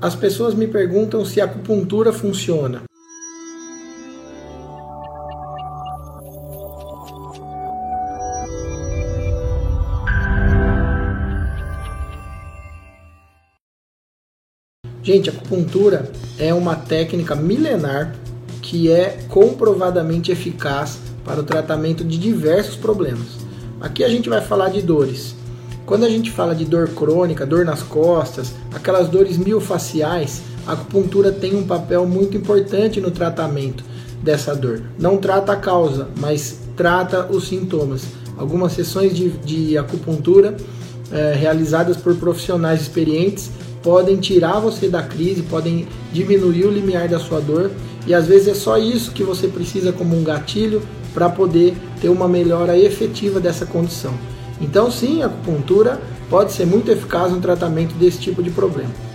as pessoas me perguntam se a acupuntura funciona. Gente, a acupuntura é uma técnica milenar que é comprovadamente eficaz para o tratamento de diversos problemas. Aqui a gente vai falar de dores. Quando a gente fala de dor crônica, dor nas costas, aquelas dores miofaciais, a acupuntura tem um papel muito importante no tratamento dessa dor. Não trata a causa, mas trata os sintomas. Algumas sessões de, de acupuntura é, realizadas por profissionais experientes podem tirar você da crise, podem diminuir o limiar da sua dor e às vezes é só isso que você precisa como um gatilho para poder ter uma melhora efetiva dessa condição. Então, sim, a acupuntura pode ser muito eficaz no tratamento desse tipo de problema.